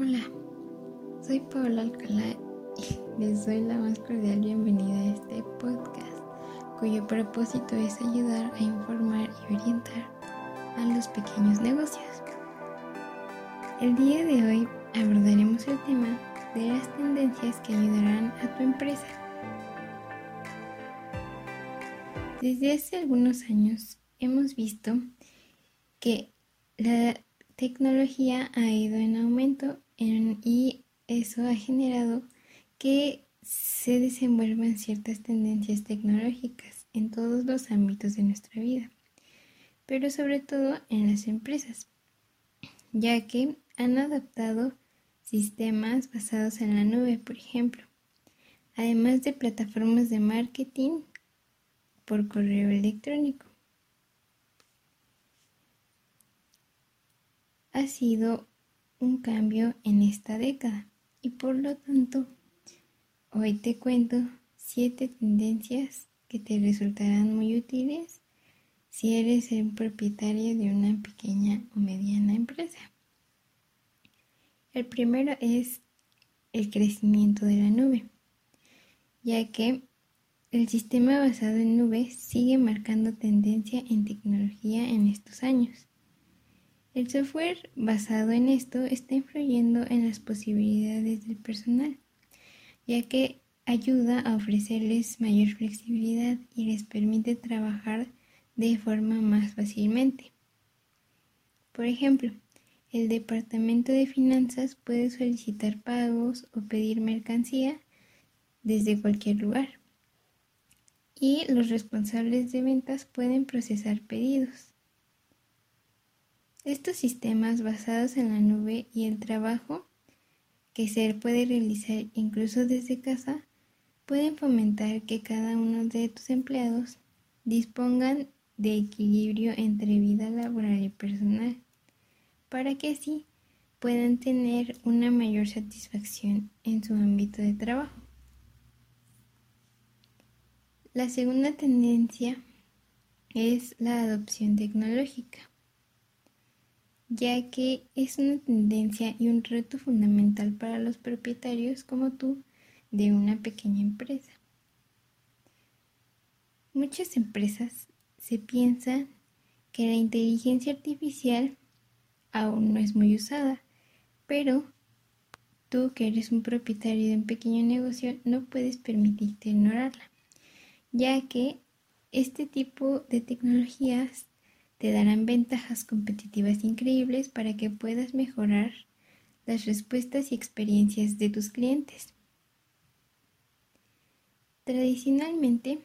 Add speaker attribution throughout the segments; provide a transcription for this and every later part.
Speaker 1: Hola, soy Paola Alcalá y les doy la más cordial bienvenida a este podcast, cuyo propósito es ayudar a informar y orientar a los pequeños negocios. El día de hoy abordaremos el tema de las tendencias que ayudarán a tu empresa. Desde hace algunos años hemos visto que la tecnología ha ido en aumento y eso ha generado que se desenvuelvan ciertas tendencias tecnológicas en todos los ámbitos de nuestra vida, pero sobre todo en las empresas, ya que han adaptado sistemas basados en la nube, por ejemplo, además de plataformas de marketing por correo electrónico. ha sido un cambio en esta década y por lo tanto hoy te cuento siete tendencias que te resultarán muy útiles si eres el propietario de una pequeña o mediana empresa. El primero es el crecimiento de la nube, ya que el sistema basado en nube sigue marcando tendencia en tecnología en estos años. El software basado en esto está influyendo en las posibilidades del personal, ya que ayuda a ofrecerles mayor flexibilidad y les permite trabajar de forma más fácilmente. Por ejemplo, el departamento de finanzas puede solicitar pagos o pedir mercancía desde cualquier lugar. Y los responsables de ventas pueden procesar pedidos. Estos sistemas basados en la nube y el trabajo que se puede realizar incluso desde casa pueden fomentar que cada uno de tus empleados dispongan de equilibrio entre vida laboral y personal, para que así puedan tener una mayor satisfacción en su ámbito de trabajo. La segunda tendencia es la adopción tecnológica ya que es una tendencia y un reto fundamental para los propietarios como tú de una pequeña empresa. Muchas empresas se piensan que la inteligencia artificial aún no es muy usada, pero tú que eres un propietario de un pequeño negocio no puedes permitirte ignorarla, ya que este tipo de tecnologías te darán ventajas competitivas increíbles para que puedas mejorar las respuestas y experiencias de tus clientes. Tradicionalmente,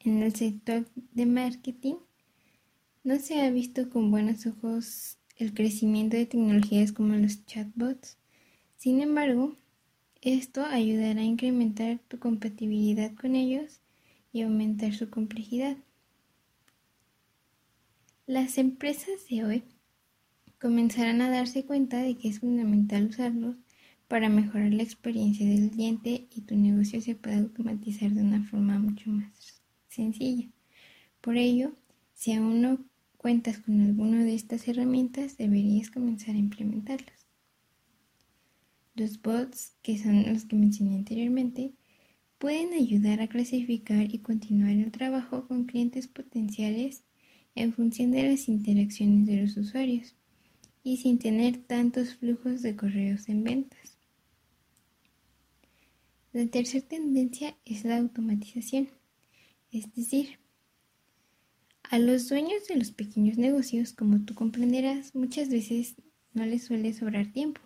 Speaker 1: en el sector de marketing, no se ha visto con buenos ojos el crecimiento de tecnologías como los chatbots. Sin embargo, esto ayudará a incrementar tu compatibilidad con ellos y aumentar su complejidad. Las empresas de hoy comenzarán a darse cuenta de que es fundamental usarlos para mejorar la experiencia del cliente y tu negocio se pueda automatizar de una forma mucho más sencilla. Por ello, si aún no cuentas con alguna de estas herramientas, deberías comenzar a implementarlas. Los bots, que son los que mencioné anteriormente, pueden ayudar a clasificar y continuar el trabajo con clientes potenciales en función de las interacciones de los usuarios y sin tener tantos flujos de correos en ventas. La tercera tendencia es la automatización, es decir, a los dueños de los pequeños negocios, como tú comprenderás, muchas veces no les suele sobrar tiempo,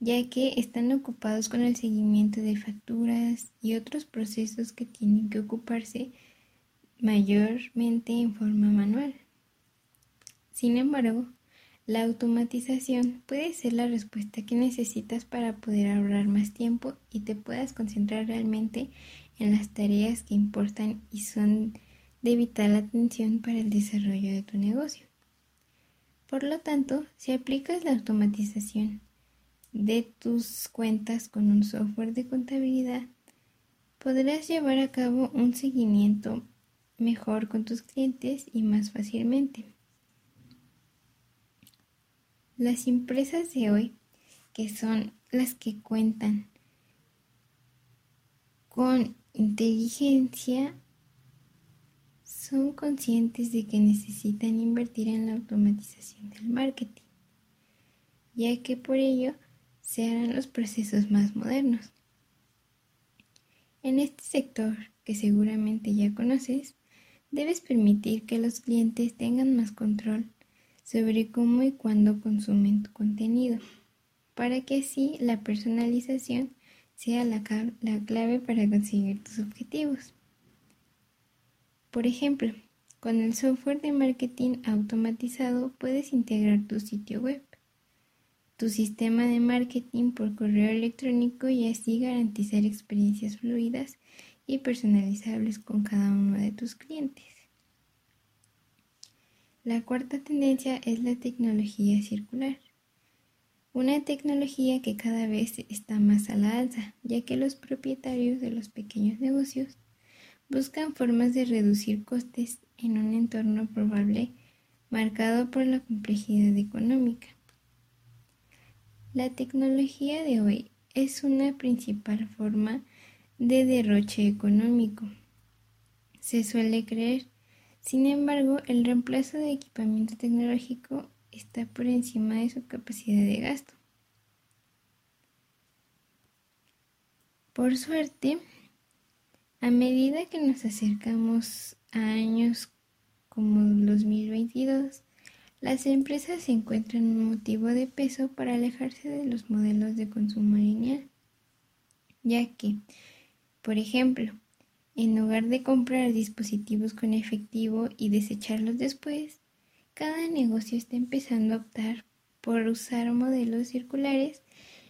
Speaker 1: ya que están ocupados con el seguimiento de facturas y otros procesos que tienen que ocuparse mayormente en forma manual. Sin embargo, la automatización puede ser la respuesta que necesitas para poder ahorrar más tiempo y te puedas concentrar realmente en las tareas que importan y son de vital atención para el desarrollo de tu negocio. Por lo tanto, si aplicas la automatización de tus cuentas con un software de contabilidad, podrás llevar a cabo un seguimiento mejor con tus clientes y más fácilmente. Las empresas de hoy que son las que cuentan con inteligencia, son conscientes de que necesitan invertir en la automatización del marketing, ya que por ello se harán los procesos más modernos. En este sector, que seguramente ya conoces, debes permitir que los clientes tengan más control sobre cómo y cuándo consumen tu contenido, para que así la personalización sea la, clave para conseguir tus objetivos. Por ejemplo, con el software de marketing automatizado puedes integrar tu sitio web, tu sistema de marketing por correo electrónico y así garantizar experiencias fluidas y personalizables con cada uno de tus clientes. La cuarta tendencia es la tecnología circular. Una tecnología que cada vez está más a la alza, ya que los propietarios de los pequeños negocios buscan formas de reducir costes en un entorno probable marcado por la complejidad económica. La tecnología de hoy es una principal forma de derroche económico. Se suele creer sin embargo, el reemplazo de equipamiento tecnológico está por encima de su capacidad de gasto. Por suerte, a medida que nos acercamos a años como 2022, las empresas encuentran un motivo de peso para alejarse de los modelos de consumo lineal, ya que, por ejemplo, en lugar de comprar dispositivos con efectivo y desecharlos después, cada negocio está empezando a optar por usar modelos circulares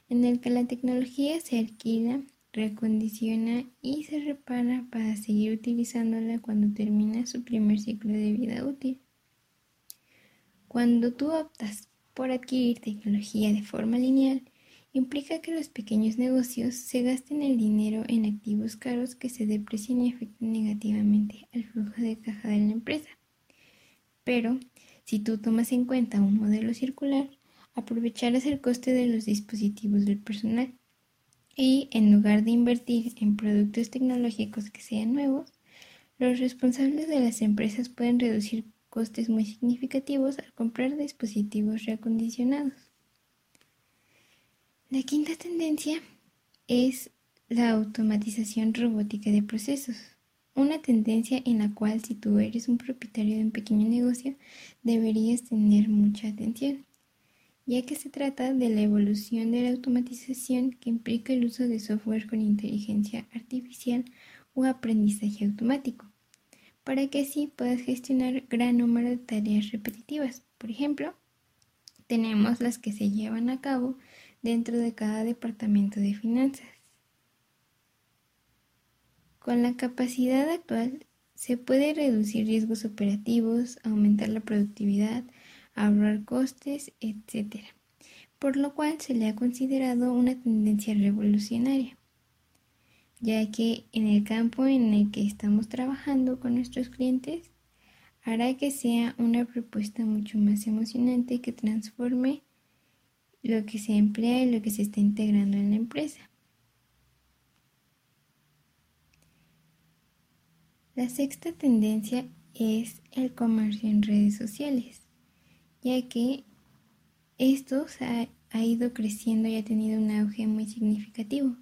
Speaker 1: en el que la tecnología se alquila, reacondiciona y se repara para seguir utilizándola cuando termina su primer ciclo de vida útil. Cuando tú optas por adquirir tecnología de forma lineal, implica que los pequeños negocios se gasten el dinero en activos caros que se deprecien y afecten negativamente al flujo de caja de la empresa. Pero, si tú tomas en cuenta un modelo circular, aprovecharás el coste de los dispositivos del personal y, en lugar de invertir en productos tecnológicos que sean nuevos, los responsables de las empresas pueden reducir costes muy significativos al comprar dispositivos reacondicionados. La quinta tendencia es la automatización robótica de procesos. Una tendencia en la cual si tú eres un propietario de un pequeño negocio deberías tener mucha atención, ya que se trata de la evolución de la automatización que implica el uso de software con inteligencia artificial o aprendizaje automático, para que así puedas gestionar gran número de tareas repetitivas. Por ejemplo, tenemos las que se llevan a cabo dentro de cada departamento de finanzas. Con la capacidad actual se puede reducir riesgos operativos, aumentar la productividad, ahorrar costes, etc. Por lo cual se le ha considerado una tendencia revolucionaria, ya que en el campo en el que estamos trabajando con nuestros clientes hará que sea una propuesta mucho más emocionante que transforme lo que se emplea y lo que se está integrando en la empresa. La sexta tendencia es el comercio en redes sociales, ya que esto ha, ha ido creciendo y ha tenido un auge muy significativo,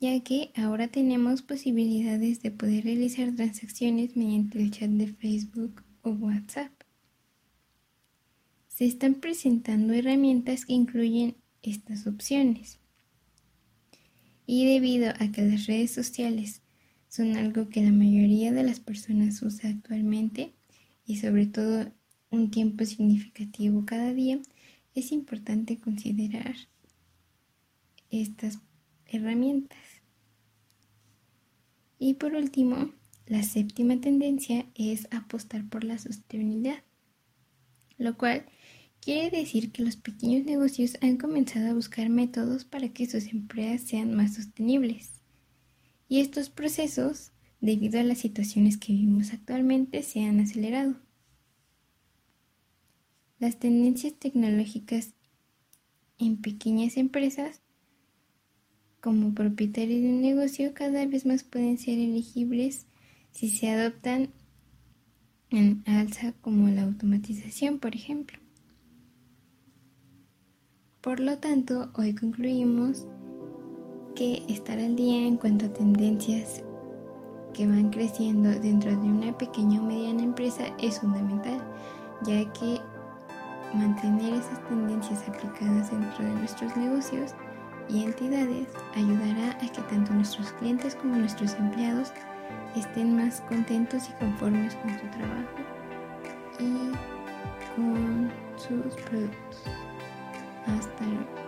Speaker 1: ya que ahora tenemos posibilidades de poder realizar transacciones mediante el chat de Facebook o WhatsApp se están presentando herramientas que incluyen estas opciones. Y debido a que las redes sociales son algo que la mayoría de las personas usa actualmente y sobre todo un tiempo significativo cada día, es importante considerar estas herramientas. Y por último, la séptima tendencia es apostar por la sostenibilidad, lo cual Quiere decir que los pequeños negocios han comenzado a buscar métodos para que sus empresas sean más sostenibles. Y estos procesos, debido a las situaciones que vivimos actualmente, se han acelerado. Las tendencias tecnológicas en pequeñas empresas como propietarios de un negocio cada vez más pueden ser elegibles si se adoptan en alza como la automatización, por ejemplo. Por lo tanto, hoy concluimos que estar al día en cuanto a tendencias que van creciendo dentro de una pequeña o mediana empresa es fundamental, ya que mantener esas tendencias aplicadas dentro de nuestros negocios y entidades ayudará a que tanto nuestros clientes como nuestros empleados estén más contentos y conformes con su trabajo y con sus productos. Hasta luego.